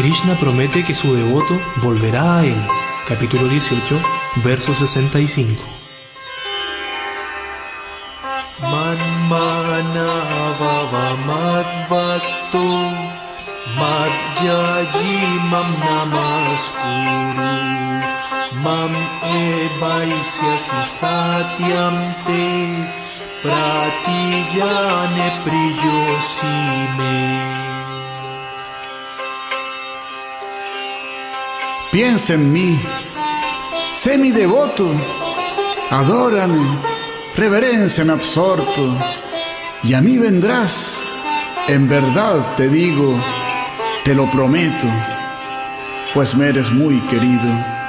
Krishna promete que su devoto volverá a él. Capítulo 18, verso 65. Manmanavamadvakto Madhyaji mam satyam te Pratiyane priyosime Piensa en mí, sé mi devoto, adórame, reverenciame absorto, y a mí vendrás, en verdad te digo, te lo prometo, pues me eres muy querido.